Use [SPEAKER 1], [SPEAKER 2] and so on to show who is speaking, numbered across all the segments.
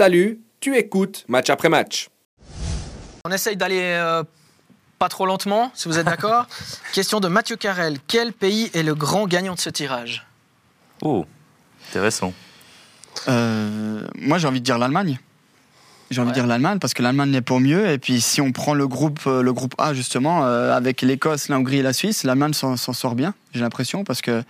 [SPEAKER 1] Salut, tu écoutes match après match.
[SPEAKER 2] On essaye d'aller euh, pas trop lentement, si vous êtes d'accord. Question de Mathieu Carrel. Quel pays est le grand gagnant de ce tirage?
[SPEAKER 3] Oh, intéressant.
[SPEAKER 4] Euh, moi, j'ai envie de dire l'Allemagne. J'ai envie
[SPEAKER 2] Ouais.
[SPEAKER 4] de dire l'Allemagne parce que l'Allemagne n'est pas au mieux. Et puis, si on prend le groupe, euh, le groupe A, justement, euh, avec l'Écosse, la Hongrie et la Suisse, l'Allemagne s'en s'en sort bien, j'ai l'impression, parce que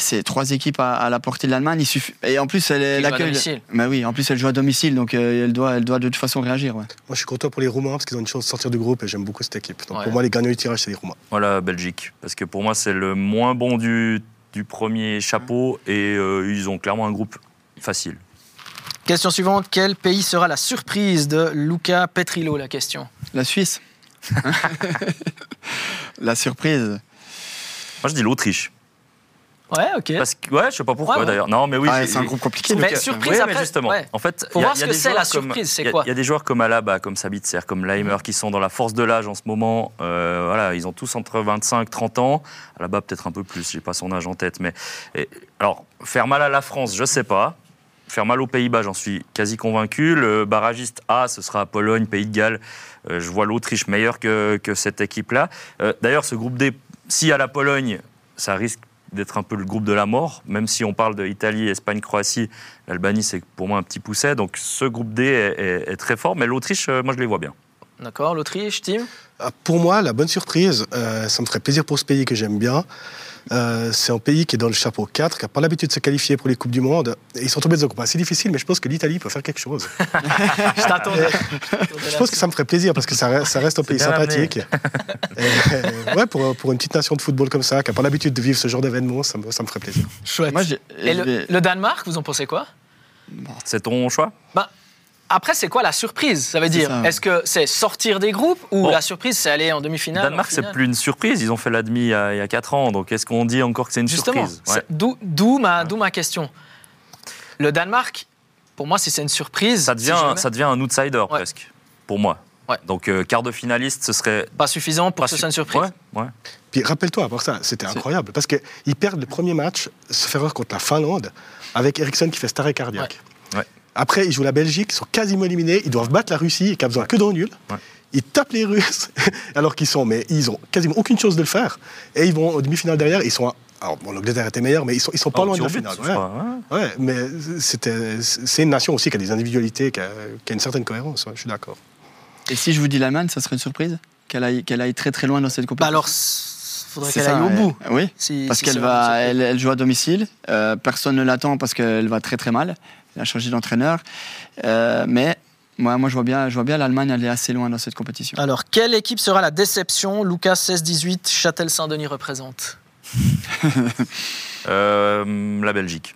[SPEAKER 4] c'est trois équipes à, à la portée de l'Allemagne. Il suffit... Et en plus, elle est
[SPEAKER 2] Qui joue à
[SPEAKER 4] l'accueil.
[SPEAKER 2] domicile.
[SPEAKER 4] Bah oui, en plus, elle joue à domicile, donc euh, elle, doit, elle doit de toute façon réagir. Ouais.
[SPEAKER 5] Moi, je suis content pour les Roumains parce qu'ils ont une chance de sortir du groupe et j'aime beaucoup cette équipe. Donc,
[SPEAKER 2] Ouais.
[SPEAKER 5] pour moi, les gagnants du tirage, c'est les Roumains.
[SPEAKER 3] Voilà, Belgique. Parce que pour moi, c'est le moins bon du, du premier chapeau et euh, ils ont clairement un groupe facile.
[SPEAKER 2] Question suivante. Quel pays sera la surprise de Luca Petrillo La question?
[SPEAKER 4] La Suisse. la surprise.
[SPEAKER 3] Moi, je dis l'Autriche.
[SPEAKER 2] Ouais, ok.
[SPEAKER 3] Parce que, ouais, je sais pas pourquoi
[SPEAKER 2] Ouais,
[SPEAKER 3] d'ailleurs. Non, mais oui.
[SPEAKER 4] Ah, c'est un groupe compliqué.
[SPEAKER 2] Mais
[SPEAKER 4] donc, euh,
[SPEAKER 2] surprise,
[SPEAKER 3] Oui,
[SPEAKER 2] après,
[SPEAKER 3] mais justement.
[SPEAKER 2] ouais.
[SPEAKER 3] En fait,
[SPEAKER 2] Faut
[SPEAKER 3] il y a-
[SPEAKER 2] voir
[SPEAKER 3] y a
[SPEAKER 2] ce que
[SPEAKER 3] des
[SPEAKER 2] c'est, la
[SPEAKER 3] joueurs comme-
[SPEAKER 2] surprise, c'est
[SPEAKER 3] y a-
[SPEAKER 2] quoi
[SPEAKER 3] Il y a des joueurs comme Alaba, comme Sabitzer, comme Leimer qui sont dans la force de l'âge en ce moment. Euh, voilà, ils ont tous entre 25 et 30 ans. Alaba peut-être un peu plus, j'ai pas son âge en tête. Mais et- alors, faire mal à la France, je sais pas. Faire mal aux Pays-Bas, j'en suis quasi convaincu. Le barragiste A, ce sera Pologne, Pays de Galles. Euh, je vois l'Autriche meilleure que, que cette équipe-là. Euh, D'ailleurs, ce groupe D, si à la Pologne, ça risque d'être un peu le groupe de la mort, même si on parle d'Italie, Espagne, Croatie, l'Albanie c'est pour moi un petit pousset, donc ce groupe D est, est- très fort, mais l'Autriche, euh, moi je les vois bien.
[SPEAKER 2] D'accord, l'Autriche, Tim
[SPEAKER 5] Ah, Pour moi, la bonne surprise, euh, ça me ferait plaisir pour ce pays que j'aime bien. Euh, c'est un pays qui est dans le chapeau 4, qui n'a pas l'habitude de se qualifier pour les Coupes du Monde. Et ils sont tombés dans un groupe assez difficile, mais je pense que l'Italie peut faire quelque chose.
[SPEAKER 2] Je t'attendais.
[SPEAKER 5] Je pense que ça me ferait plaisir parce que ça reste, ça reste un pays sympathique. Et, euh, ouais, pour, pour une petite nation de football comme ça, qui n'a pas l'habitude de vivre ce genre d'événement, ça me, ça me ferait plaisir.
[SPEAKER 2] Chouette.
[SPEAKER 4] Moi,
[SPEAKER 2] Et le, le Danemark, vous en pensez quoi?
[SPEAKER 3] C'est ton choix
[SPEAKER 2] Après, c'est quoi la surprise Ça veut dire,
[SPEAKER 4] ouais.
[SPEAKER 2] est-ce que c'est sortir des groupes ou
[SPEAKER 3] Bon.
[SPEAKER 2] la surprise, c'est aller en demi-finale
[SPEAKER 3] Danemark, c'est plus une surprise, ils ont fait l'admi il y a, il y a 4 ans, donc est-ce qu'on dit encore que c'est une
[SPEAKER 2] Justement,
[SPEAKER 3] surprise?
[SPEAKER 2] c'est- d'où ma, question. Le Danemark, pour moi, si c'est une surprise,
[SPEAKER 3] ça,
[SPEAKER 2] si
[SPEAKER 3] devient,
[SPEAKER 2] jamais-
[SPEAKER 3] ça devient un outsider presque, pour moi.
[SPEAKER 2] Ouais.
[SPEAKER 3] Donc euh, quart de finaliste, ce serait...
[SPEAKER 2] pas suffisant pour
[SPEAKER 3] pas
[SPEAKER 2] que ce
[SPEAKER 3] su-
[SPEAKER 2] soit une surprise.
[SPEAKER 3] Ouais, ouais.
[SPEAKER 5] Puis rappelle-toi, à part ça, c'était incroyable. Parce qu'ils perdent le premier match, se faire contre la Finlande, avec Ericsson qui fait cet arrêt cardiaque.
[SPEAKER 3] Ouais.
[SPEAKER 5] Après, ils jouent la Belgique, ils sont quasiment éliminés, ils doivent battre la Russie, qui a besoin que d'un nul.
[SPEAKER 3] Ouais.
[SPEAKER 5] Ils tapent les Russes, alors qu'ils sont, mais ils ont quasiment aucune chose de le faire. Et ils vont en demi-finale derrière, ils sont. à- Alors, bon, l'Angleterre était meilleure, mais ils sont, ils sont pas
[SPEAKER 3] Oh,
[SPEAKER 5] loin de la
[SPEAKER 3] au
[SPEAKER 5] finale. Ouais.
[SPEAKER 3] ouais.
[SPEAKER 5] Ouais, mais c'est une nation aussi qui a des individualités, qui a, qui a une certaine cohérence. ouais, je suis d'accord.
[SPEAKER 4] Et si je vous dis l'Allemagne, ça serait une surprise Qu'elle aille, très très loin dans cette
[SPEAKER 2] Bah
[SPEAKER 4] compétition
[SPEAKER 2] alors, il faudrait
[SPEAKER 4] C'est
[SPEAKER 2] qu'elle aille au bout.
[SPEAKER 4] Oui,
[SPEAKER 2] si-
[SPEAKER 4] parce
[SPEAKER 2] si
[SPEAKER 4] qu'elle va, elle joue à domicile. euh, personne ne l'attend parce qu'elle va très très mal. Elle a changé d'entraîneur. Euh, mais moi, moi, je vois bien, je vois bien l'Allemagne aller assez loin dans cette compétition.
[SPEAKER 2] Alors, quelle équipe sera la déception Lucas 16-18, Châtel-Saint-Denis représente
[SPEAKER 3] Euh, la Belgique.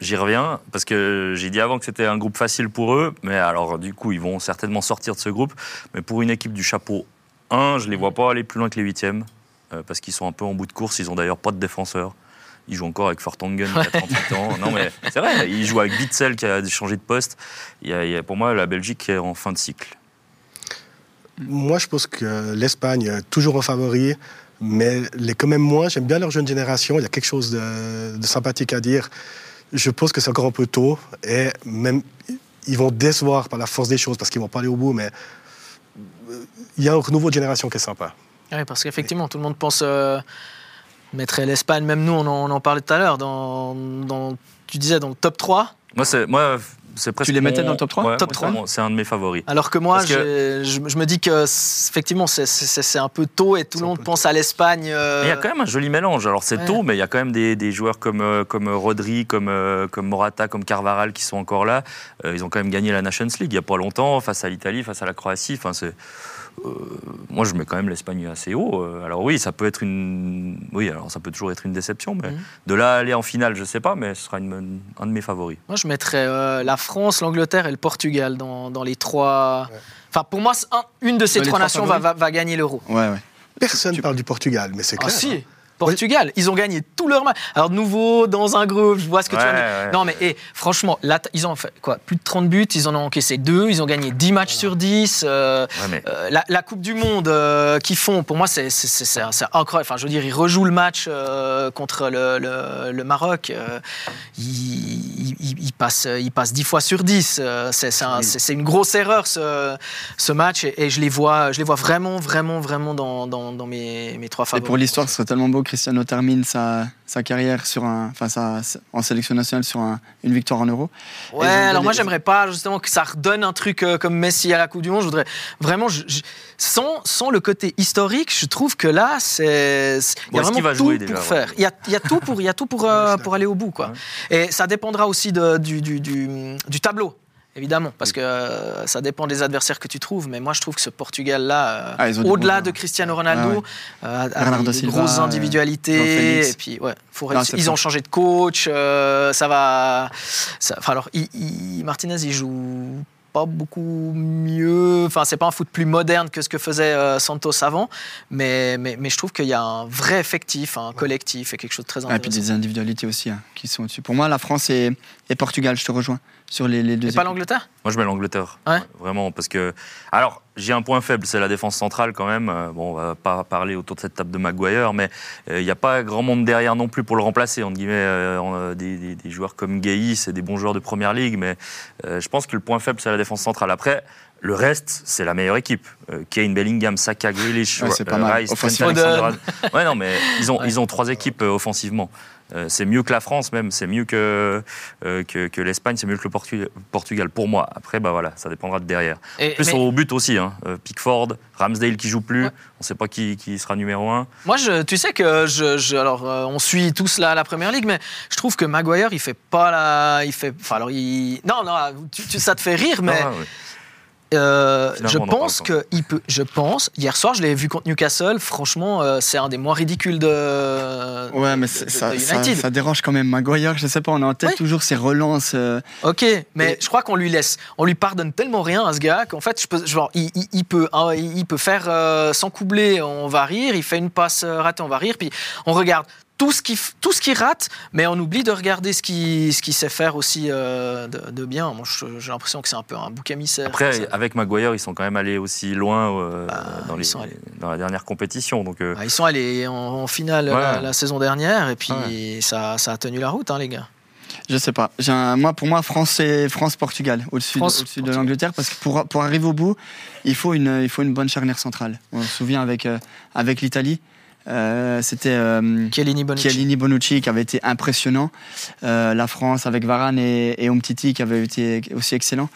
[SPEAKER 3] J'y reviens parce que j'ai dit avant que c'était un groupe facile pour eux, mais alors du coup ils vont certainement sortir de ce groupe. Mais pour une équipe du chapeau 1, je les vois pas aller plus loin que les huitièmes euh, parce qu'ils sont un peu en bout de course. Ils ont d'ailleurs pas de défenseur. Ils jouent encore avec Fortangen qui a 38 ans. Non mais c'est vrai, ils jouent avec Witzel qui a changé de poste. Il y a- il y a- pour moi la Belgique est en fin de cycle.
[SPEAKER 5] Moi, je pense que l'Espagne, est toujours un favori, mais les quand même moins. J'aime bien leur jeune génération. Il y a quelque chose de, de sympathique à dire. Je pense que c'est encore un peu tôt. Et même, ils vont décevoir par la force des choses parce qu'ils vont pas aller au bout. Mais euh, il y a un renouveau de génération qui est sympa.
[SPEAKER 2] Oui, parce qu'effectivement, tout le monde pense euh, mettre l'Espagne, même nous, on en, on en parlait tout à l'heure, dans, dans- tu disais dans le top 3,
[SPEAKER 3] Moi c'est moi c'est presque
[SPEAKER 4] les mettais
[SPEAKER 3] mon-
[SPEAKER 4] dans le top 3?
[SPEAKER 3] Ouais,
[SPEAKER 2] Top
[SPEAKER 3] moi,
[SPEAKER 2] 3.
[SPEAKER 3] c'est un de mes favoris.
[SPEAKER 2] alors que moi,
[SPEAKER 3] que-
[SPEAKER 2] je, je me dis que c'est- effectivement, c'est- c'est c'est un peu tôt et tout le monde pense à l'Espagne. euh,
[SPEAKER 3] il y a quand même un joli mélange. Alors c'est
[SPEAKER 2] Ouais.
[SPEAKER 3] tôt, mais il y a quand même des, des joueurs comme, euh, comme Rodri, comme, euh, comme Morata, comme Carvaral qui sont encore là. Euh, ils ont quand même gagné la Nations League il n'y a pas longtemps, face à l'Italie, face à la Croatie. Enfin, c'est, euh, moi, je mets quand même l'Espagne assez haut. Euh, Alors oui, ça peut être une, oui, alors ça peut toujours être une déception, mais
[SPEAKER 2] Mhm.
[SPEAKER 3] de là à aller en finale, je sais pas, mais ce sera une- un de mes favoris.
[SPEAKER 2] Moi, je mettrais euh, la France, l'Angleterre et le Portugal dans, dans les trois.
[SPEAKER 5] Ouais.
[SPEAKER 2] Enfin, pour moi, un- une de ces
[SPEAKER 4] Dans
[SPEAKER 2] trois
[SPEAKER 4] trois
[SPEAKER 2] nations va,
[SPEAKER 4] favoris
[SPEAKER 2] va, va gagner l'euro.
[SPEAKER 4] Ouais, ouais.
[SPEAKER 5] Personne ne
[SPEAKER 4] Tu-
[SPEAKER 5] parle du Portugal, mais c'est
[SPEAKER 2] Ah
[SPEAKER 5] clair.
[SPEAKER 2] si Portugal, ils ont gagné tous leurs matchs. Alors, de nouveau, dans un groupe, je vois ce que tu dire.
[SPEAKER 3] ouais.
[SPEAKER 2] Non, mais et, franchement, là, ils ont fait quoi? Plus de 30 buts, ils en ont encaissé deux, ils ont gagné 10 matchs sur 10. euh,
[SPEAKER 3] Ouais, mais
[SPEAKER 2] euh, la, la Coupe du Monde euh, qu'ils font, pour moi, c'est incroyable. Enfin, je veux dire, ils rejouent le match euh, contre le, le- le Maroc. euh, ils, ils- ils- ils passent, ils passent 10 fois sur 10. euh, c'est c'est un- c'est- c'est une grosse erreur, ce, ce match. Et, et je, les vois, je les vois vraiment, vraiment, vraiment dans, dans- dans mes, mes trois
[SPEAKER 4] Et
[SPEAKER 2] favoris.
[SPEAKER 4] pour l'histoire, ce serait tellement beau. Cristiano termine sa, sa carrière sur un, enfin, sa- en sélection nationale sur un- une victoire en Euro.
[SPEAKER 2] Ouais, alors moi
[SPEAKER 4] donné-
[SPEAKER 2] j'aimerais pas justement que ça redonne un truc euh, comme Messi à la Coupe du Monde. Je voudrais vraiment, je- je- sans, sans le côté historique, je trouve que là, c'est il y a vraiment
[SPEAKER 3] va
[SPEAKER 2] tout pour faire. Il y a, il y a tout pour, il y a tout pour, euh, pour aller au bout, quoi.
[SPEAKER 3] Ouais.
[SPEAKER 2] Et ça dépendra aussi de- du, du, du- du tableau. Évidemment, parce que euh, ça dépend des adversaires que tu trouves, mais moi je trouve que ce Portugal-là, euh,
[SPEAKER 4] Ah,
[SPEAKER 2] au-delà de. Cristiano Ronaldo,
[SPEAKER 4] ouais.
[SPEAKER 2] euh, a- des
[SPEAKER 4] Silva,
[SPEAKER 2] grosses individualités, et puis ouais, faut
[SPEAKER 4] Non,
[SPEAKER 2] ils ont changé de coach, ça va. ça- enfin, alors, il- il- Martinez, il joue pas beaucoup mieux. Enfin, c'est pas un foot plus moderne que ce que faisait euh, Santos avant, mais, mais, mais je trouve qu'il y a un vrai effectif, un collectif et quelque chose de très
[SPEAKER 4] Ah, et puis
[SPEAKER 2] intéressant.
[SPEAKER 4] des individualités aussi hein, qui sont au-dessus. Pour moi, la France et, et Portugal, je te rejoins sur les, les deux.
[SPEAKER 2] Et pas l'Angleterre?
[SPEAKER 3] Moi, je mets l'Angleterre.
[SPEAKER 2] Ouais.
[SPEAKER 3] Vraiment, parce que. Alors, j'ai un point faible, c'est la défense centrale quand même. Euh, Bon, on va pas parler autour de cette table de Maguire, mais euh, il n'y a pas grand monde derrière non plus pour le remplacer. Entre guillemets, euh, on a des, des- des joueurs comme Gay, c'est des bons joueurs de première ligue, mais euh, je pense que le point faible, c'est la défense centrale. Après. Le reste, c'est la meilleure équipe. Euh, Kane, Bellingham, Saka, Grealish,
[SPEAKER 4] Ouais, c'est pas
[SPEAKER 3] euh,
[SPEAKER 4] mal.
[SPEAKER 3] Rice. Alexander-Arnold. Ouais, non, mais ils ont,
[SPEAKER 2] Ouais.
[SPEAKER 3] ils ont trois équipes euh, offensivement. Euh, c'est mieux que la France même, c'est mieux que, euh, que, que l'Espagne, c'est mieux que le Portu- Portugal pour moi. Après, bah voilà, ça dépendra de derrière.
[SPEAKER 2] Et-
[SPEAKER 3] Plus
[SPEAKER 2] mais
[SPEAKER 3] au but aussi, hein. Pickford, Ramsdale qui joue plus,
[SPEAKER 2] Ouais.
[SPEAKER 3] on ne sait pas qui, qui sera numéro un.
[SPEAKER 2] Moi, je, tu sais que je, je- alors, euh, on suit tous la, la première ligue, mais je trouve que Maguire, il fait pas la, il fait, enfin alors il, non, non, tu, tu- ça te fait rire, mais
[SPEAKER 3] Ah, ouais.
[SPEAKER 2] Euh, je pense que il peut. Je pense. Hier soir, je l'ai vu contre Newcastle. Franchement, euh, c'est un des moins ridicules de.
[SPEAKER 4] Ouais, mais
[SPEAKER 2] de-
[SPEAKER 4] c'est-
[SPEAKER 2] de-
[SPEAKER 4] ça,
[SPEAKER 2] de
[SPEAKER 4] ça,
[SPEAKER 2] United.
[SPEAKER 4] ça dérange quand même. Maguire, je sais pas, on a en tête toujours ses relances. euh,
[SPEAKER 2] Ok, mais
[SPEAKER 4] Et-
[SPEAKER 2] je crois qu'on lui laisse, on lui pardonne tellement rien à ce gars qu'en fait, je peux, genre, il, il- il peut, hein, il il peut faire euh, sans coubler, on va rire. Il fait une passe ratée, on va rire. Puis on regarde tout ce qui, tout ce qui rate, mais on oublie de regarder ce qu'il, ce qu'il sait faire aussi euh, de, de bien. Moi, j'ai l'impression que c'est un peu un bouc émissaire.
[SPEAKER 3] Après, avec Maguire, ils sont quand même allés aussi loin euh,
[SPEAKER 2] Bah,
[SPEAKER 3] dans,
[SPEAKER 2] ils
[SPEAKER 3] les,
[SPEAKER 2] sont allés.
[SPEAKER 3] dans la dernière compétition. Donc, euh,
[SPEAKER 2] Ah, ils sont allés en, en finale
[SPEAKER 3] Ouais.
[SPEAKER 2] la, la saison dernière et puis
[SPEAKER 3] Ouais.
[SPEAKER 2] ça, ça a tenu la route, hein, les gars.
[SPEAKER 4] Je sais pas. Un- moi, pour moi, France et France-Portugal au-dessus de,
[SPEAKER 2] France,
[SPEAKER 4] au-dessus de
[SPEAKER 2] Portugal.
[SPEAKER 4] l'Angleterre, parce que pour, pour arriver au bout, il faut une, il faut une bonne charnière centrale. On se souvient avec, euh, avec l'Italie, euh, c'était euh,
[SPEAKER 2] Chiellini Bonucci.
[SPEAKER 4] Chiellini Bonucci qui avait été impressionnant. Euh, la France avec Varane et, et Umtiti qui avait été aussi excellent.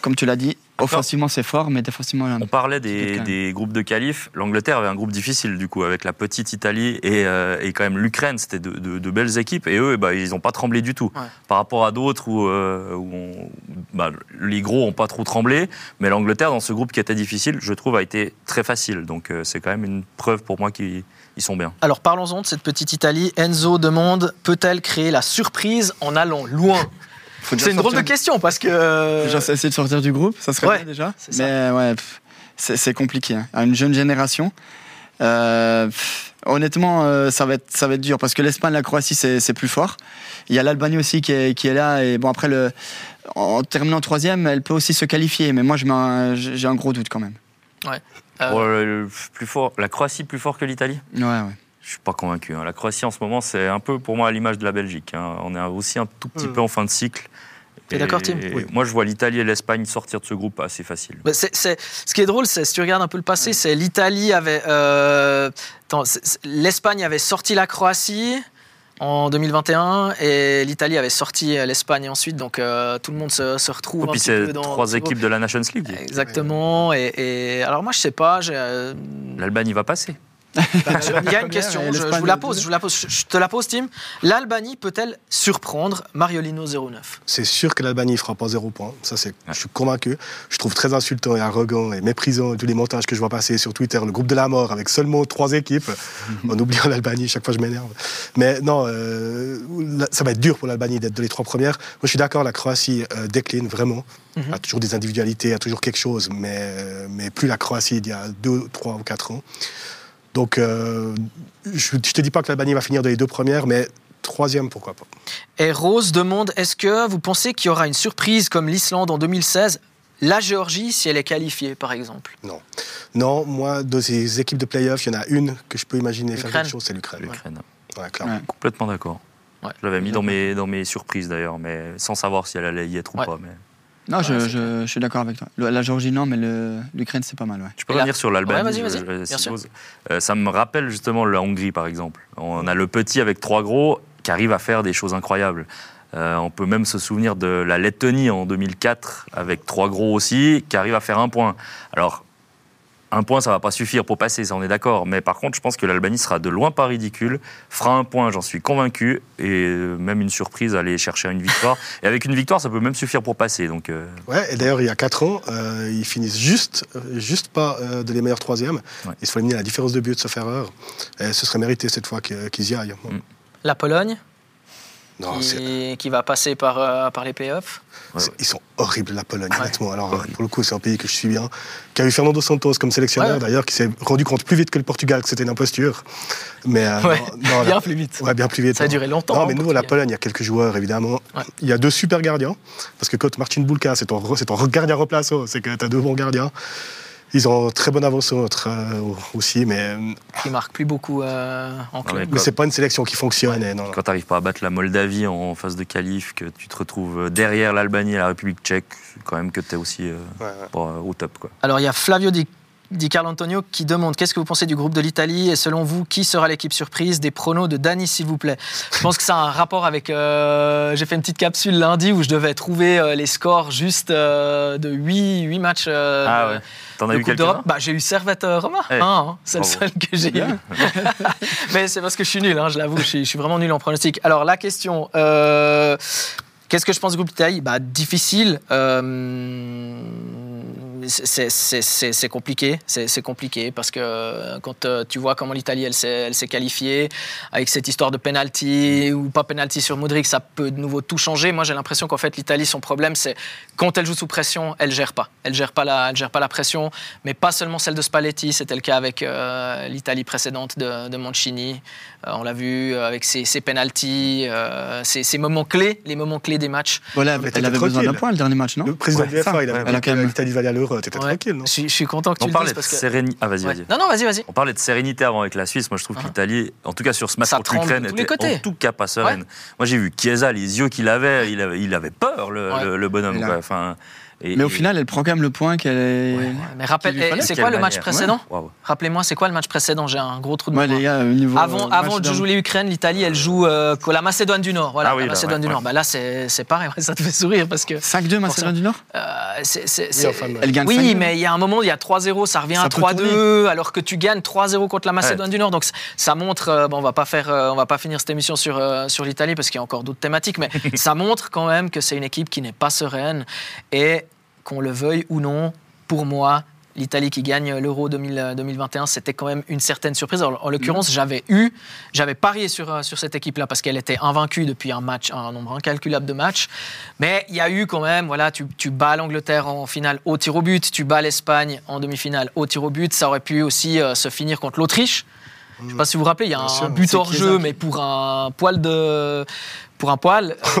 [SPEAKER 4] Comme tu l'as dit, offensivement c'est fort, mais défensivement.
[SPEAKER 3] On parlait des, groupes de qualif. L'Angleterre avait un groupe difficile, du coup, avec la petite Italie et, euh, et quand même l'Ukraine. C'était de, de- de belles équipes. Et eux, eh ben, ils n'ont pas tremblé du tout.
[SPEAKER 2] Ouais.
[SPEAKER 3] Par rapport à d'autres où, euh, où on- bah, les gros n'ont pas trop tremblé. Mais l'Angleterre, dans ce groupe qui était difficile, je trouve, a été très facile. Donc euh, c'est quand même une preuve pour moi qu'ils ils sont bien.
[SPEAKER 2] Alors parlons-en de cette petite Italie. Enzo demande peut-elle créer la surprise en allant loin? C'est une drôle de question parce que. euh,
[SPEAKER 4] Déjà essayer de sortir du groupe, ça serait
[SPEAKER 2] Ouais,
[SPEAKER 4] bien déjà. Mais ouais, c'est compliqué. hein. À une jeune génération, euh, pff, honnêtement, euh, ça, va être, ça va être dur parce que l'Espagne, la Croatie, c'est c'est plus fort. Il y a l'Albanie aussi qui est, qui est là. Et bon, après, le, en terminant troisième, elle peut aussi se qualifier. Mais moi, j'ai un gros doute quand même.
[SPEAKER 2] euh,
[SPEAKER 3] le- le plus fort, la Croatie plus fort que l'Italie?
[SPEAKER 4] Ouais, ouais.
[SPEAKER 3] Je suis pas convaincu. hein. La Croatie en ce moment, c'est un peu pour moi à l'image de la Belgique. hein. On est aussi un tout petit
[SPEAKER 5] Hmm.
[SPEAKER 3] peu en fin de cycle.
[SPEAKER 2] T'es d'accord, Tim?
[SPEAKER 5] Oui.
[SPEAKER 3] Moi, je vois l'Italie et l'Espagne sortir de ce groupe assez facile.
[SPEAKER 2] bah, ce qui est drôle, c'est si tu regardes un peu le passé, c'est l'Italie avait. euh, L'Espagne avait sorti la Croatie en 2021 et l'Italie avait sorti l'Espagne ensuite. Donc euh, tout le monde se, se retrouve
[SPEAKER 3] Et
[SPEAKER 2] un
[SPEAKER 3] puis
[SPEAKER 2] petit peu
[SPEAKER 3] c'est
[SPEAKER 2] dans
[SPEAKER 3] trois équipes de la Nations League.
[SPEAKER 2] Exactement. Et, et- alors moi, je sais pas. euh,
[SPEAKER 3] L'Albanie va passer.
[SPEAKER 2] Il y a une question, je, vous la pose, je, vous la pose, je- je te la pose, Tim. L'Albanie peut-elle surprendre Mariolino 09
[SPEAKER 5] C'est sûr que l'Albanie ne fera pas zéro point. Ça, c'est, je suis convaincu. Je trouve très insultant et arrogant et méprisant tous les montages que je vois passer sur Twitter, le groupe de la mort avec seulement trois équipes, en oubliant l'Albanie. Chaque fois, je m'énerve. Mais non, euh, ça va être dur pour l'Albanie d'être de les trois premières. Moi, je suis d'accord, la Croatie euh, décline vraiment.
[SPEAKER 2] Mhm.
[SPEAKER 5] A toujours des individualités, a toujours quelque chose, mais, euh, mais plus la Croatie d'il y a deux, trois ou quatre ans. Donc, euh, je ne te dis pas que l'Albanie va finir dans les deux premières, mais troisième, pourquoi pas.
[SPEAKER 2] Et Rose demande est-ce que vous pensez qu'il y aura une surprise comme l'Islande en 2016 la Géorgie, si elle est qualifiée, par exemple
[SPEAKER 5] Non. Non, moi, de ces équipes de playoffs, il y en a une que je peux imaginer faire quelque chose, c'est l'Ukraine.
[SPEAKER 3] L'Ukraine.
[SPEAKER 5] Ouais, clairement.
[SPEAKER 4] Ouais.
[SPEAKER 3] Complètement d'accord.
[SPEAKER 2] Ouais.
[SPEAKER 3] Je l'avais mis dans mes, dans mes surprises d'ailleurs, mais sans savoir si elle allait y être ou
[SPEAKER 2] Ouais.
[SPEAKER 3] pas. Mais...
[SPEAKER 4] Non, je,
[SPEAKER 2] Ouais, c'est
[SPEAKER 4] je- je suis d'accord avec toi. La Géorgie, non, mais l'Ukraine, c'est pas mal, ouais.
[SPEAKER 3] Je peux revenir sur l'Albanie.
[SPEAKER 2] Ouais,
[SPEAKER 3] je-
[SPEAKER 2] bien
[SPEAKER 3] suppose. Euh, ça me rappelle justement la Hongrie, par exemple. On a le petit avec trois gros qui arrive à faire des choses incroyables. Euh, on peut même se souvenir de la Lettonie en 2004 avec trois gros aussi qui arrive à faire un point. Alors, un point, ça va pas suffire pour passer, ça on est d'accord. Mais par contre, je pense que l'Albanie sera de loin pas ridicule, fera un point, j'en suis convaincu, et euh, même une surprise, aller chercher une victoire. Et avec une victoire, ça peut même suffire pour passer. Donc, euh,
[SPEAKER 5] Ouais, et d'ailleurs, il y a 4 ans, euh, ils finissent juste, juste pas euh, de les meilleurs troisièmes.
[SPEAKER 3] Ouais.
[SPEAKER 5] Ils se font éliminer à la différence de but, sauf erreur. Et ce serait mérité cette fois qu'ils y aillent.
[SPEAKER 3] Mm.
[SPEAKER 2] La Pologne,
[SPEAKER 5] Non,
[SPEAKER 2] qui, qui va passer par, euh, par les playoffs
[SPEAKER 3] Ouais,
[SPEAKER 5] c'est-
[SPEAKER 3] ouais.
[SPEAKER 5] Ils sont horribles, la Pologne,
[SPEAKER 2] Ouais.
[SPEAKER 5] honnêtement. Alors, pour le coup, c'est un pays que je suis bien. Qui a eu Fernando Santos comme sélectionneur,
[SPEAKER 2] Ouais.
[SPEAKER 5] d'ailleurs, qui s'est rendu compte plus vite que le Portugal que c'était une imposture. Mais, euh,
[SPEAKER 2] Ouais,
[SPEAKER 5] non, non,
[SPEAKER 2] bien
[SPEAKER 5] la-
[SPEAKER 2] plus vite.
[SPEAKER 5] Ouais, bien plus vite.
[SPEAKER 2] Ça a duré longtemps.
[SPEAKER 5] Non,
[SPEAKER 2] hein,
[SPEAKER 5] mais nous, la Pologne, il y a quelques joueurs, évidemment.
[SPEAKER 2] Ouais.
[SPEAKER 5] Il y a deux super gardiens. Parce que quand Martin Bulka, c'est ton, c'est ton gardien remplaçant, c'est que tu as deux bons gardiens. Ils ont très bonne avance sur l'autre euh, aussi, mais, euh,
[SPEAKER 2] qui marque plus beaucoup euh, en club.
[SPEAKER 3] mais
[SPEAKER 5] mais c'est pas une sélection qui fonctionne. et non, non.
[SPEAKER 3] Quand tu n'arrives pas à battre la Moldavie en phase de qualif, que tu te retrouves derrière l'Albanie et la République tchèque, c'est quand même que tu es aussi euh,
[SPEAKER 5] Ouais, ouais.
[SPEAKER 3] pas, euh, au top. Quoi.
[SPEAKER 2] Alors il y a Flavio Di, Di Carlo Antonio qui demande qu'est-ce que vous pensez du groupe de l'Italie et selon vous qui sera l'équipe surprise des pronos de Dani s'il vous plaît? Je pense que ça a un rapport avec euh, j'ai fait une petite capsule lundi où je devais trouver euh, les scores juste euh, de 8, 8 matchs
[SPEAKER 3] ah ouais T'en as eu quelques.
[SPEAKER 2] Bah, j'ai eu Servette Roma,
[SPEAKER 3] Eh,
[SPEAKER 2] un, hein, c'est le seul que j'ai eu. Mais c'est parce que je suis nul, hein, je l'avoue, je suis, je suis vraiment nul en pronostic. Alors la question, qu'est-ce que je pense du groupe d'Italie? Bah, Difficile. C'est- compliqué, c'est compliqué parce que euh, quand euh, tu vois comment l'Italie elle s'est elle s'est qualifiée avec cette histoire de penalty ou pas penalty sur Modric, ça peut de nouveau tout changer. Moi j'ai l'impression qu'en fait l'Italie son problème c'est quand elle joue sous pression, elle gère pas, elle gère pas la, elle gère pas la pression, mais pas seulement celle de Spalletti, c'était le cas avec euh, l'Italie précédente de, de Mancini. Euh, on l'a vu avec ses, ses penalties, euh, ses, ses moments clés, les moments clés des matchs.
[SPEAKER 4] Voilà, elle avait besoin d'un point le dernier match, non
[SPEAKER 5] Le président
[SPEAKER 4] Ouais,
[SPEAKER 5] du FA,
[SPEAKER 4] ça.
[SPEAKER 5] il avait
[SPEAKER 3] Ouais,
[SPEAKER 4] elle a
[SPEAKER 5] dit
[SPEAKER 4] quand
[SPEAKER 5] que
[SPEAKER 4] même-
[SPEAKER 5] l'Italie va aller à l'euro. T'étais
[SPEAKER 2] Ouais.
[SPEAKER 5] tranquille, non
[SPEAKER 2] Je, suis- je suis content que tu
[SPEAKER 3] On
[SPEAKER 2] le
[SPEAKER 3] parlait
[SPEAKER 2] dises
[SPEAKER 3] de
[SPEAKER 2] parce que.
[SPEAKER 3] sérénité. Ah, vas-y,
[SPEAKER 2] Ouais.
[SPEAKER 3] vas-y.
[SPEAKER 2] Non, non, vas-y, vas-y.
[SPEAKER 3] On parlait de sérénité avant avec la Suisse. Moi, je trouve
[SPEAKER 2] Ah.
[SPEAKER 3] que l'Italie, en tout cas sur ce match
[SPEAKER 2] Ça
[SPEAKER 3] contre l'Ukraine,
[SPEAKER 2] de
[SPEAKER 3] était
[SPEAKER 2] côtés.
[SPEAKER 3] en tout cas pas sereine. Moi, j'ai vu Chiesa, les yeux qu'il avait, il avait, il avait peur, le,
[SPEAKER 2] Ouais.
[SPEAKER 3] le- le bonhomme. Quoi. Enfin, et-
[SPEAKER 4] Mais au
[SPEAKER 3] et-
[SPEAKER 4] final, elle prend quand même le point qu'elle est.
[SPEAKER 2] Ouais, Mais rappelle, c'est quoi le match précédent. Rappelez-moi, c'est quoi le match précédent J'ai un gros trou de
[SPEAKER 4] Ouais,
[SPEAKER 2] mémoire.
[SPEAKER 4] les gars, au niveau.
[SPEAKER 2] Avant,
[SPEAKER 4] euh,
[SPEAKER 2] avant de jouer l'Ukraine, l'Italie, elle joue euh, la Macédoine du Nord. Voilà,
[SPEAKER 3] Ah oui,
[SPEAKER 2] la
[SPEAKER 3] là,
[SPEAKER 2] Macédoine
[SPEAKER 3] ouais,
[SPEAKER 2] du
[SPEAKER 3] ouais.
[SPEAKER 2] Nord. Bah, là, c'est c'est pareil, ça te fait sourire parce que.
[SPEAKER 4] 5-2 Macédoine du Nord
[SPEAKER 2] euh, c'est-
[SPEAKER 5] enfin, ouais.
[SPEAKER 4] Elle gagne
[SPEAKER 2] Oui,
[SPEAKER 4] 5-2.
[SPEAKER 2] mais il y a un moment, il y a 3-0, ça revient
[SPEAKER 4] Ça
[SPEAKER 2] à
[SPEAKER 4] peut
[SPEAKER 2] 3-2, alors que tu gagnes 3-0 contre la Macédoine du Nord. Donc c- ça montre, euh, bon, on va pas faire, euh, on va pas finir cette émission sur, euh, sur l'Italie parce qu'il y a encore d'autres thématiques, mais ça montre quand même que c'est une équipe qui n'est pas sereine et qu'on le veuille ou non, pour moi. L'Italie qui gagne l'Euro 2000, euh, 2021, c'était quand même une certaine surprise. Alors, en l'occurrence, j'avais eu, j'avais parié sur, euh, sur cette équipe-là parce qu'elle était invaincue depuis un match, un nombre incalculable de matchs. Mais il y a eu quand même, voilà, tu, tu bats l'Angleterre en finale au tir au but, tu bats l'Espagne en demi-finale au tir au but. Ça aurait pu aussi euh, se finir contre l'Autriche. Je ne sais pas si vous vous rappelez, il y a un
[SPEAKER 5] sûr.
[SPEAKER 2] but hors jeu, mais pour un poil de. Pour un poil.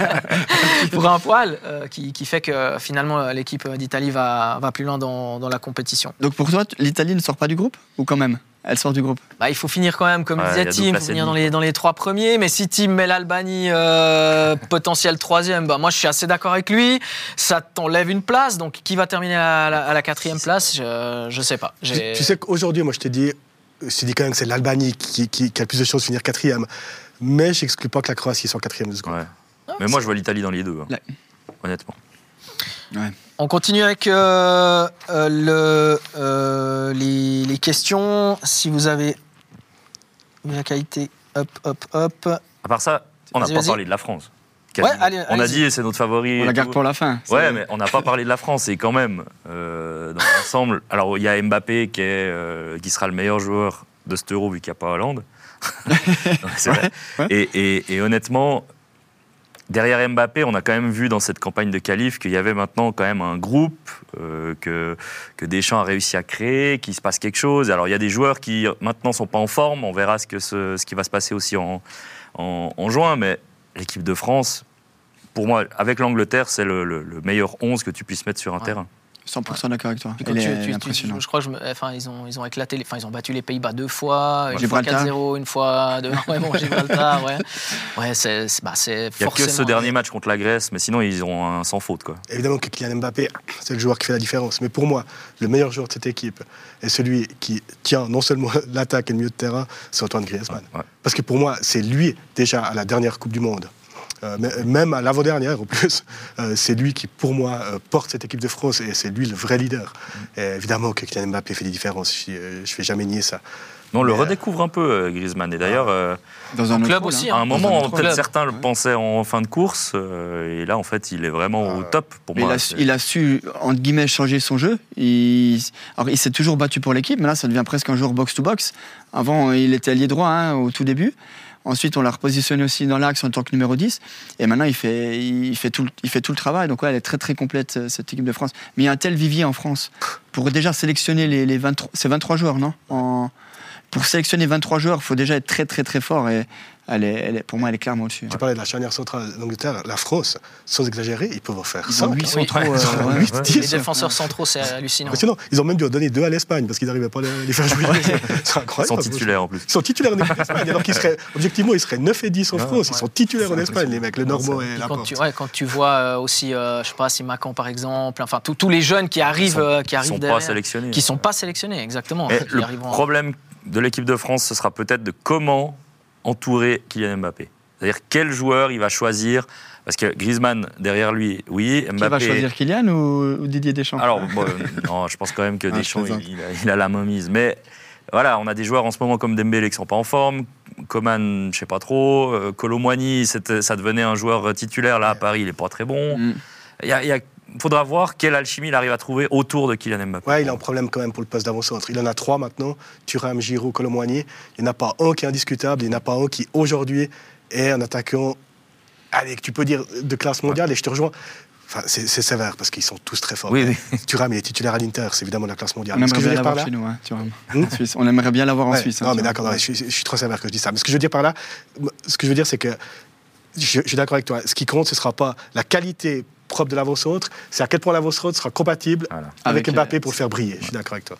[SPEAKER 2] pour un poil, euh, qui, qui fait que finalement l'équipe d'Italie va, va plus loin dans, dans la compétition.
[SPEAKER 4] Donc pour toi, l'Italie ne sort pas du groupe Ou quand même Elle sort du groupe?
[SPEAKER 2] Bah, il faut finir quand même, comme
[SPEAKER 3] Ouais,
[SPEAKER 2] disait Tim, il faut finir dans les, dans les trois premiers. Mais si Tim met l'Albanie euh, potentiel troisième, bah, moi je suis assez d'accord avec lui. Ça t'enlève une place. Donc qui va terminer à la, à la quatrième place? Je ne sais pas.
[SPEAKER 5] Tu, tu sais qu'aujourd'hui, moi, je t'ai dit, je dit quand même que c'est l'Albanie qui, qui- qui a le plus de chances de finir quatrième. Mais je n'exclus pas que la Croatie soit quatrième de ce groupe.
[SPEAKER 3] Ouais. Mais moi, je vois l'Italie dans les deux, hein.
[SPEAKER 4] Ouais.
[SPEAKER 3] honnêtement.
[SPEAKER 2] On continue avec euh, euh, le, euh, les, les questions. Si vous avez la qualité, hop, hop, hop.
[SPEAKER 3] À part ça, on n'a pas parlé de la France.
[SPEAKER 2] Ouais,
[SPEAKER 3] quasiment.
[SPEAKER 2] allez,
[SPEAKER 3] on a dit c'est notre favori.
[SPEAKER 4] On la garde
[SPEAKER 3] tout.
[SPEAKER 4] pour la fin.
[SPEAKER 3] Ouais, mais on n'a pas parlé de la France et quand même, euh, dans l'ensemble, alors il y a Mbappé qui, est, euh, qui sera le meilleur joueur de cet euro vu qu'il n'y a pas Hollande. Non, c'est vrai.
[SPEAKER 4] ouais.
[SPEAKER 3] Et, et- et honnêtement, derrière Mbappé, on a quand même vu dans cette campagne de qualif qu'il y avait maintenant quand même un groupe euh, que, que Deschamps a réussi à créer, qu'il se passe quelque chose. Alors il y a des joueurs qui maintenant sont pas en forme, on verra ce, que ce, ce qui va se passer aussi en, en, en juin, mais l'équipe de France, pour moi, avec l'Angleterre, c'est le, le- le meilleur 11 que tu puisses mettre sur un
[SPEAKER 2] Ouais.
[SPEAKER 3] terrain.
[SPEAKER 4] 100% d'accord avec toi. Elle
[SPEAKER 2] tu-
[SPEAKER 4] est
[SPEAKER 2] tu- tu-
[SPEAKER 4] impressionnante.
[SPEAKER 2] je crois que je me- enfin, ils, ont, ils ont éclaté, les- enfin, ils ont battu les Pays-Bas deux fois, une fois
[SPEAKER 4] Gibraltar.
[SPEAKER 2] 4-0, une fois 2 Ouais, bon, Gibraltar, ouais. Ouais, c'est c'est- bah, c'est
[SPEAKER 3] Il n'y a que ce dernier match contre la Grèce, mais sinon ils ont un sans faute. Quoi.
[SPEAKER 5] Évidemment que Kylian Mbappé, c'est le joueur qui fait la différence. Mais pour moi, le meilleur joueur de cette équipe est celui qui tient non seulement l'attaque et le milieu de terrain, c'est Antoine Griezmann.
[SPEAKER 3] Ouais.
[SPEAKER 5] Parce que pour moi, c'est lui, déjà à la dernière Coupe du Monde, même à l'avant-dernière en plus, euh, c'est lui qui, pour moi, euh, porte cette équipe de France et c'est lui le vrai leader. Et évidemment que Kylian Mbappé fait des différences, je ne vais jamais nier ça.
[SPEAKER 3] Mais on le
[SPEAKER 5] euh,
[SPEAKER 3] redécouvre un peu, euh, Griezmann. Et d'ailleurs, euh,
[SPEAKER 4] Dans un
[SPEAKER 2] club aussi,
[SPEAKER 4] hein.
[SPEAKER 3] à un moment, peut-être certains le pensaient en fin de course, et là, en fait, il est vraiment au
[SPEAKER 5] Ouais.
[SPEAKER 3] top pour moi.
[SPEAKER 4] il, a, su, entre guillemets, changer son jeu. Il, alors, il s'est toujours battu pour l'équipe, mais là, ça devient presque un joueur box-to-box. Avant, il était allié droit hein, au tout début. Ensuite, on l'a repositionné aussi dans l'axe en tant que numéro 10. Et maintenant, il fait, il fait, tout, le- il fait tout le travail. Donc, ouais, elle est très, très complète, cette équipe de France. Mais il y a un tel vivier en France. Pour déjà sélectionner les, les 23, c'est 23 joueurs, non? En- Pour sélectionner 23 joueurs, il faut déjà être très, très, très fort. Et elle est, elle est- pour moi, elle est clairement au-dessus.
[SPEAKER 5] Tu parlais de la charnière centrale d'Angleterre, la France, sans exagérer, ils peuvent en faire
[SPEAKER 4] Ils
[SPEAKER 5] 100.
[SPEAKER 4] ont 8
[SPEAKER 2] Oui.
[SPEAKER 4] centraux.
[SPEAKER 2] Ouais.
[SPEAKER 4] euh,
[SPEAKER 5] Ils ont
[SPEAKER 4] ouais.
[SPEAKER 5] huit,
[SPEAKER 3] Ouais.
[SPEAKER 5] dix.
[SPEAKER 2] Les défenseurs centraux, c'est hallucinant.
[SPEAKER 5] Ils ont même dû en donner deux à l'Espagne parce qu'ils n'arrivaient pas à les faire jouer. c'est
[SPEAKER 3] Ils
[SPEAKER 5] incroyable.
[SPEAKER 3] sont titulaires en plus.
[SPEAKER 5] Ils sont titulaires en équipe d'Espagne, alors qu'ils seraient, objectivement, ils seraient 9 et 10 en
[SPEAKER 3] Ouais.
[SPEAKER 5] France. Ils sont titulaires en Espagne, les mecs, le Normand et la
[SPEAKER 2] quand tu, ouais, quand tu vois euh, aussi, euh, je sais pas, si Macan par exemple, enfin tous les jeunes qui arrivent,
[SPEAKER 3] sont-
[SPEAKER 2] euh, qui
[SPEAKER 3] Ils
[SPEAKER 2] arrivent
[SPEAKER 3] sont pas sélectionnés.
[SPEAKER 2] qui sont pas sélectionnés, exactement.
[SPEAKER 3] Le problème de l'équipe de France, ce sera peut-être de comment entourer Kylian Mbappé. C'est-à-dire quel joueur il va choisir. Parce que Griezmann, derrière lui, oui.
[SPEAKER 4] Qui va
[SPEAKER 3] Mbappé.
[SPEAKER 4] choisir Kylian ou, Didier Deschamps?
[SPEAKER 3] Alors, bon, non, je pense quand même que
[SPEAKER 4] Ah,
[SPEAKER 3] Deschamps, il, a, il a la main mise. Mais voilà, on a des joueurs en ce moment comme Dembélé qui sont pas en forme. Coman, je sais pas trop. Euh, c'était- ça devenait un joueur titulaire. Là, à Paris, il est pas très bon.
[SPEAKER 4] Mm.
[SPEAKER 3] Il y a- il y a- faudra voir quelle alchimie il arrive à trouver autour de Kylian Mbappé.
[SPEAKER 5] Ouais, il a un problème quand même pour le poste d'avant-centre. Il en a trois maintenant Thuram, Giroud, Colomboigny. Il n'y en a pas un qui est indiscutable. Il n'y en a pas un qui, aujourd'hui, est un attaquant, allez, que tu peux dire de classe mondiale. Et je te rejoins. Enfin, c'est c'est sévère parce qu'ils sont tous très forts.
[SPEAKER 3] Oui, oui.
[SPEAKER 5] Thuram, il est titulaire à l'Inter. C'est évidemment de la classe mondiale.
[SPEAKER 4] On aimerait bien l'avoir chez nous, hein, vois. En Suisse. On aimerait bien l'avoir en
[SPEAKER 5] Ouais,
[SPEAKER 4] Suisse. hein,
[SPEAKER 5] non, mais d'accord, non, je, suis, je suis trop sévère que je dis ça. Mais ce que je veux dire par là, ce que je veux dire, c'est que je, je suis d'accord avec toi. Ce qui compte, ce ne sera pas la qualité propre de l'avant-centre, c'est à quel point l'avant-centre sera compatible
[SPEAKER 3] Voilà.
[SPEAKER 5] avec,
[SPEAKER 4] Avec,
[SPEAKER 5] Mbappé
[SPEAKER 4] euh,
[SPEAKER 5] pour le faire briller. Je suis d'accord avec toi.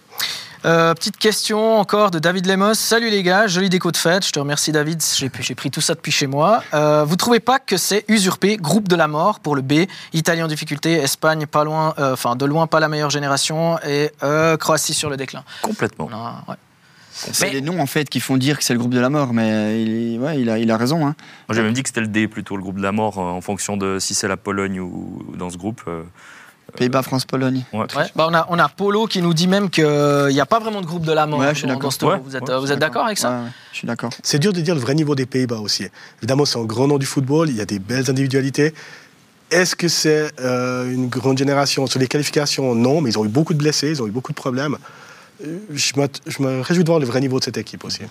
[SPEAKER 2] Euh, petite question encore de David Lemos. Salut les gars, jolie déco de fête. Je te remercie David, j'ai pris tout ça depuis chez moi. Euh, vous trouvez pas que c'est usurpé Groupe de la mort pour le B Italie en difficulté, Espagne pas loin, euh, enfin de loin pas la meilleure génération et euh, Croatie sur le déclin?
[SPEAKER 3] Complètement.
[SPEAKER 2] Ouais.
[SPEAKER 4] C'est
[SPEAKER 2] Mais-
[SPEAKER 4] les noms en fait qui font dire que c'est le groupe de la mort, mais il, ouais, il, a, il a raison. Hein.
[SPEAKER 3] Moi, j'ai même dit que c'était le D plutôt, le groupe de la mort, euh, en fonction de si c'est la Pologne ou, ou dans ce groupe. euh,
[SPEAKER 4] Pays-Bas, France, Pologne.
[SPEAKER 3] ouais.
[SPEAKER 2] Ouais, bah on, a, on a Polo qui nous dit même qu'il n'y a pas vraiment de groupe de la mort
[SPEAKER 4] Ouais,
[SPEAKER 2] dans,
[SPEAKER 4] je suis
[SPEAKER 2] dans
[SPEAKER 4] d'accord.
[SPEAKER 2] ce tour.
[SPEAKER 3] Ouais,
[SPEAKER 2] Vous êtes,
[SPEAKER 3] ouais,
[SPEAKER 2] euh, vous êtes d'accord avec ça?
[SPEAKER 4] Je suis d'accord.
[SPEAKER 5] C'est dur de dire le vrai niveau des Pays-Bas aussi. Évidemment, c'est un grand nom du football, il y a des belles individualités. Est-ce que c'est euh, une grande génération Sur les qualifications, non, mais ils ont eu beaucoup de blessés, ils ont eu beaucoup de problèmes. Je me, je me réjouis de voir le vrai niveau de cette équipe aussi.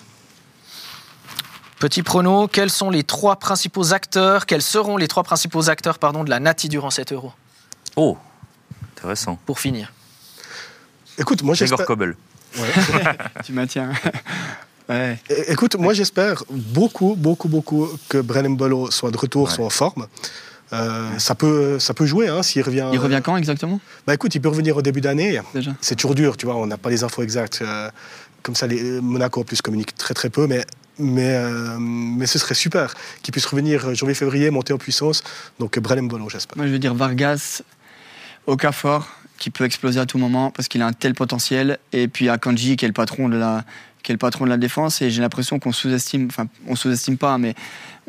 [SPEAKER 2] Petit prono, quels sont les trois principaux acteurs, quels seront les trois principaux acteurs pardon, de la Nati durant cet euro?
[SPEAKER 3] Oh, intéressant.
[SPEAKER 2] Pour finir.
[SPEAKER 5] Écoute, moi j'espère.
[SPEAKER 3] Kobel.
[SPEAKER 4] tu maintiens. ouais.
[SPEAKER 5] Écoute, moi j'espère beaucoup, beaucoup, beaucoup que Brennan Bolo soit de retour,
[SPEAKER 3] Ouais.
[SPEAKER 5] soit en forme. Euh, ça, peut, ça peut jouer hein, s'il revient.
[SPEAKER 4] Il revient quand exactement?
[SPEAKER 5] Bah écoute, il peut revenir au début d'année. C'est toujours dur, tu vois, on n'a pas les infos exactes. euh, comme ça, les, Monaco en plus communique très très peu, mais, mais, euh, mais ce serait super qu'il puisse revenir euh, janvier-février, monter en puissance. Donc euh, Brennan Bolo, j'espère.
[SPEAKER 4] Moi, je veux dire Vargas, Okafor, qui peut exploser à tout moment parce qu'il a un tel potentiel. Et puis Akanji, qui est le patron de la, qui est le patron de la défense. Et j'ai l'impression qu'on sous-estime, enfin, on sous-estime pas, mais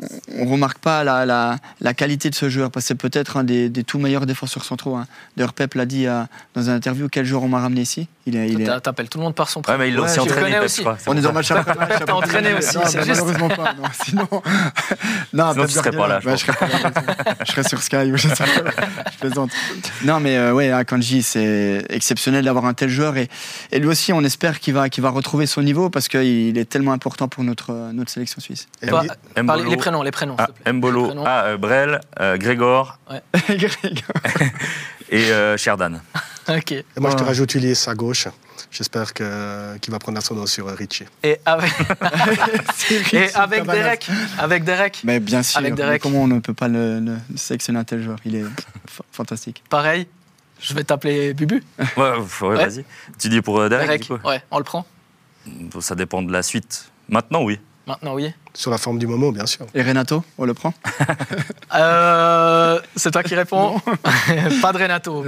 [SPEAKER 4] on, on remarque pas la, la, la qualité de ce joueur parce que c'est peut-être un des, des tout meilleurs défenseurs centraux. Hein. D'ailleurs, Pep l'a dit euh, dans une interview quel joueur on m'a ramené ici? Il est, il est...
[SPEAKER 2] T'appelles tout le monde par son
[SPEAKER 3] Ouais,
[SPEAKER 2] prénom.
[SPEAKER 3] mais il l'a
[SPEAKER 4] Ouais,
[SPEAKER 3] aussi
[SPEAKER 4] je
[SPEAKER 3] entraîné, Pep,
[SPEAKER 2] aussi.
[SPEAKER 3] je crois.
[SPEAKER 4] On est dans
[SPEAKER 3] ça.
[SPEAKER 4] ma championnat.
[SPEAKER 2] T'as entraîné aussi,
[SPEAKER 4] Non,
[SPEAKER 2] c'est
[SPEAKER 4] bah,
[SPEAKER 2] juste.
[SPEAKER 4] malheureusement pas. Non, sinon, non,
[SPEAKER 3] Sinon, tu serais pas là, je
[SPEAKER 4] Ouais,
[SPEAKER 3] pense.
[SPEAKER 4] je, serais pas là. Je serais sur Sky ou je sais pas. Je plaisante. Non, mais euh, ouais, Akanji, c'est exceptionnel d'avoir un tel joueur et, et lui aussi, on espère qu'il va, qu'il va retrouver son niveau parce qu'il est tellement important pour notre, notre sélection suisse.
[SPEAKER 5] Et
[SPEAKER 2] Toi,
[SPEAKER 5] lui-
[SPEAKER 2] Par les, les
[SPEAKER 3] Mbolo.
[SPEAKER 2] prénoms prénoms, les prénoms.
[SPEAKER 3] Ah. Mbolo,
[SPEAKER 2] Prénom.
[SPEAKER 3] ah, euh, Brel, euh, Grégor et euh, Sherdan.
[SPEAKER 2] Ok.
[SPEAKER 5] Et moi, je te rajoute Ulysse à gauche. J'espère que- qu'il va prendre ascendant sur euh, Richie.
[SPEAKER 2] Et avec, et avec. Derek. Avec Derek.
[SPEAKER 4] Mais bien sûr,
[SPEAKER 2] Avec
[SPEAKER 4] mais
[SPEAKER 2] Derek.
[SPEAKER 4] comment on ne peut pas le, le sélectionner un tel joueur? Il est fa- fantastique.
[SPEAKER 2] Pareil. Je vais t'appeler Bubu.
[SPEAKER 3] Ouais, ouais,
[SPEAKER 2] Ouais.
[SPEAKER 3] vas-y. Tu dis pour euh, Derek,
[SPEAKER 2] Derek.
[SPEAKER 3] du coup?
[SPEAKER 2] Ouais, on le prend.
[SPEAKER 3] Ça dépend de la suite. Maintenant, oui.
[SPEAKER 2] Maintenant, oui.
[SPEAKER 5] Sur la forme du moment, bien sûr.
[SPEAKER 4] Et Renato, on le prend
[SPEAKER 2] Euh, c'est toi qui réponds Pas de Renato.